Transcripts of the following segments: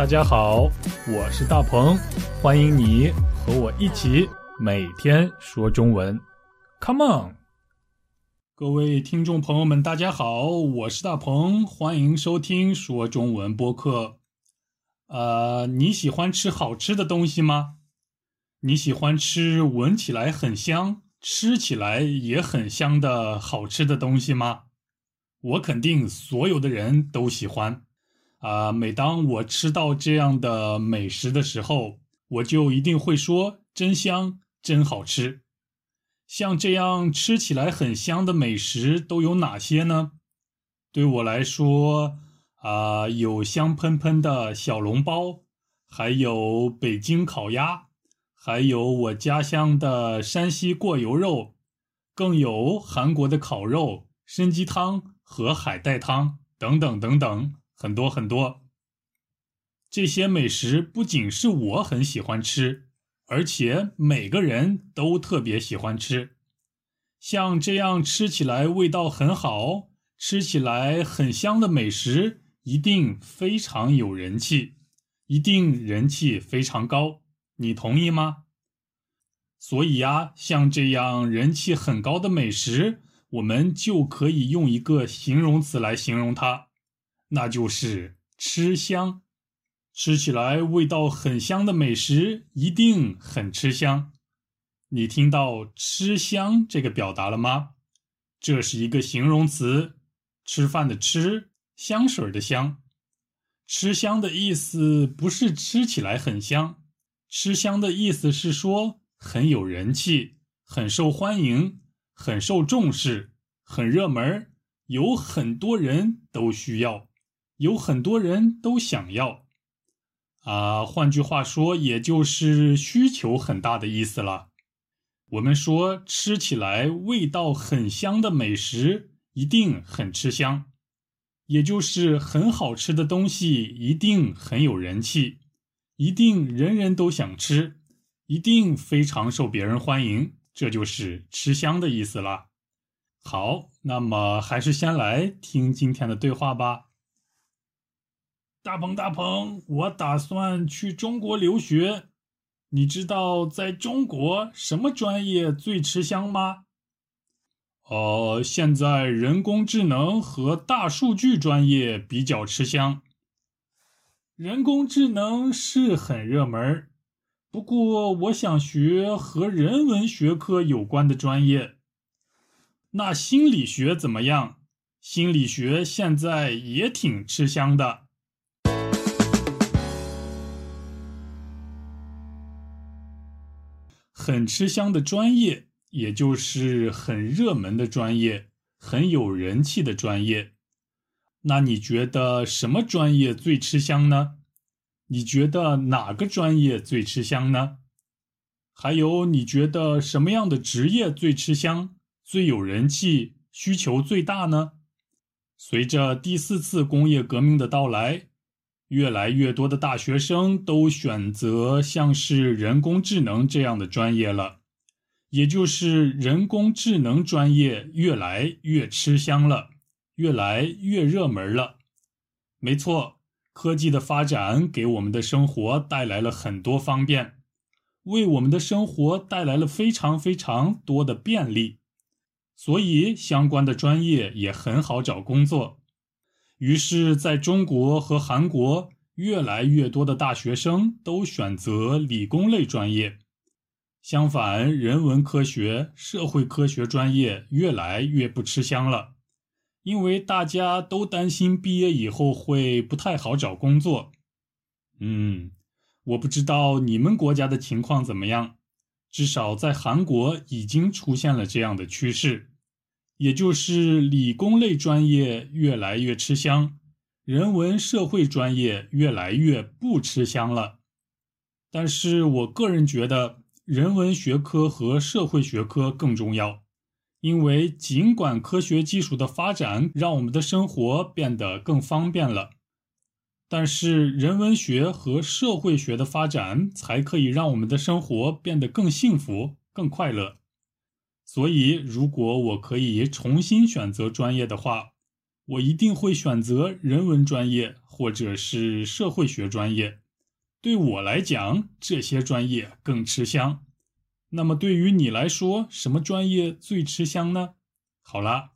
大家好，我是大鹏，欢迎你和我一起每天说中文。Come on，各位听众朋友们，大家好，我是大鹏，欢迎收听说中文播客。呃，你喜欢吃好吃的东西吗？你喜欢吃闻起来很香、吃起来也很香的好吃的东西吗？我肯定所有的人都喜欢。啊，每当我吃到这样的美食的时候，我就一定会说：“真香，真好吃。”像这样吃起来很香的美食都有哪些呢？对我来说，啊，有香喷喷的小笼包，还有北京烤鸭，还有我家乡的山西过油肉，更有韩国的烤肉、参鸡汤和海带汤等等等等。很多很多，这些美食不仅是我很喜欢吃，而且每个人都特别喜欢吃。像这样吃起来味道很好、吃起来很香的美食，一定非常有人气，一定人气非常高。你同意吗？所以呀，像这样人气很高的美食，我们就可以用一个形容词来形容它。那就是吃香，吃起来味道很香的美食一定很吃香。你听到“吃香”这个表达了吗？这是一个形容词，吃饭的“吃”，香水的“香”。吃香的意思不是吃起来很香，吃香的意思是说很有人气，很受欢迎，很受重视，很热门，有很多人都需要。有很多人都想要，啊，换句话说，也就是需求很大的意思了。我们说吃起来味道很香的美食一定很吃香，也就是很好吃的东西一定很有人气，一定人人都想吃，一定非常受别人欢迎，这就是吃香的意思了。好，那么还是先来听今天的对话吧。大鹏，大鹏，我打算去中国留学。你知道在中国什么专业最吃香吗？呃，现在人工智能和大数据专业比较吃香。人工智能是很热门，不过我想学和人文学科有关的专业。那心理学怎么样？心理学现在也挺吃香的。很吃香的专业，也就是很热门的专业，很有人气的专业。那你觉得什么专业最吃香呢？你觉得哪个专业最吃香呢？还有，你觉得什么样的职业最吃香、最有人气、需求最大呢？随着第四次工业革命的到来。越来越多的大学生都选择像是人工智能这样的专业了，也就是人工智能专业越来越吃香了，越来越热门了。没错，科技的发展给我们的生活带来了很多方便，为我们的生活带来了非常非常多的便利，所以相关的专业也很好找工作。于是，在中国和韩国，越来越多的大学生都选择理工类专业。相反，人文科学、社会科学专业越来越不吃香了，因为大家都担心毕业以后会不太好找工作。嗯，我不知道你们国家的情况怎么样，至少在韩国已经出现了这样的趋势。也就是理工类专业越来越吃香，人文社会专业越来越不吃香了。但是我个人觉得，人文学科和社会学科更重要，因为尽管科学技术的发展让我们的生活变得更方便了，但是人文学和社会学的发展才可以让我们的生活变得更幸福、更快乐。所以，如果我可以重新选择专业的话，我一定会选择人文专业或者是社会学专业。对我来讲，这些专业更吃香。那么对于你来说，什么专业最吃香呢？好啦，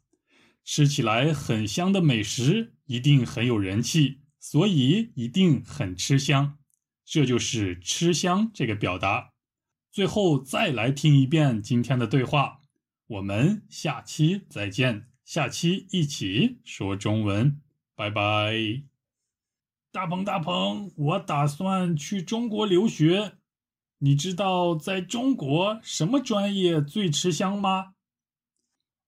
吃起来很香的美食一定很有人气，所以一定很吃香。这就是“吃香”这个表达。最后再来听一遍今天的对话，我们下期再见。下期一起说中文，拜拜。大鹏，大鹏，我打算去中国留学。你知道在中国什么专业最吃香吗？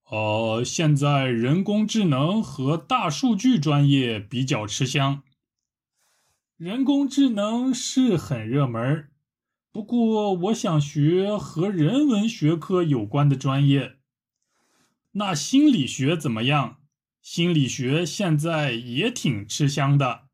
哦，现在人工智能和大数据专业比较吃香。人工智能是很热门，不过我想学和人文学科有关的专业。那心理学怎么样？心理学现在也挺吃香的。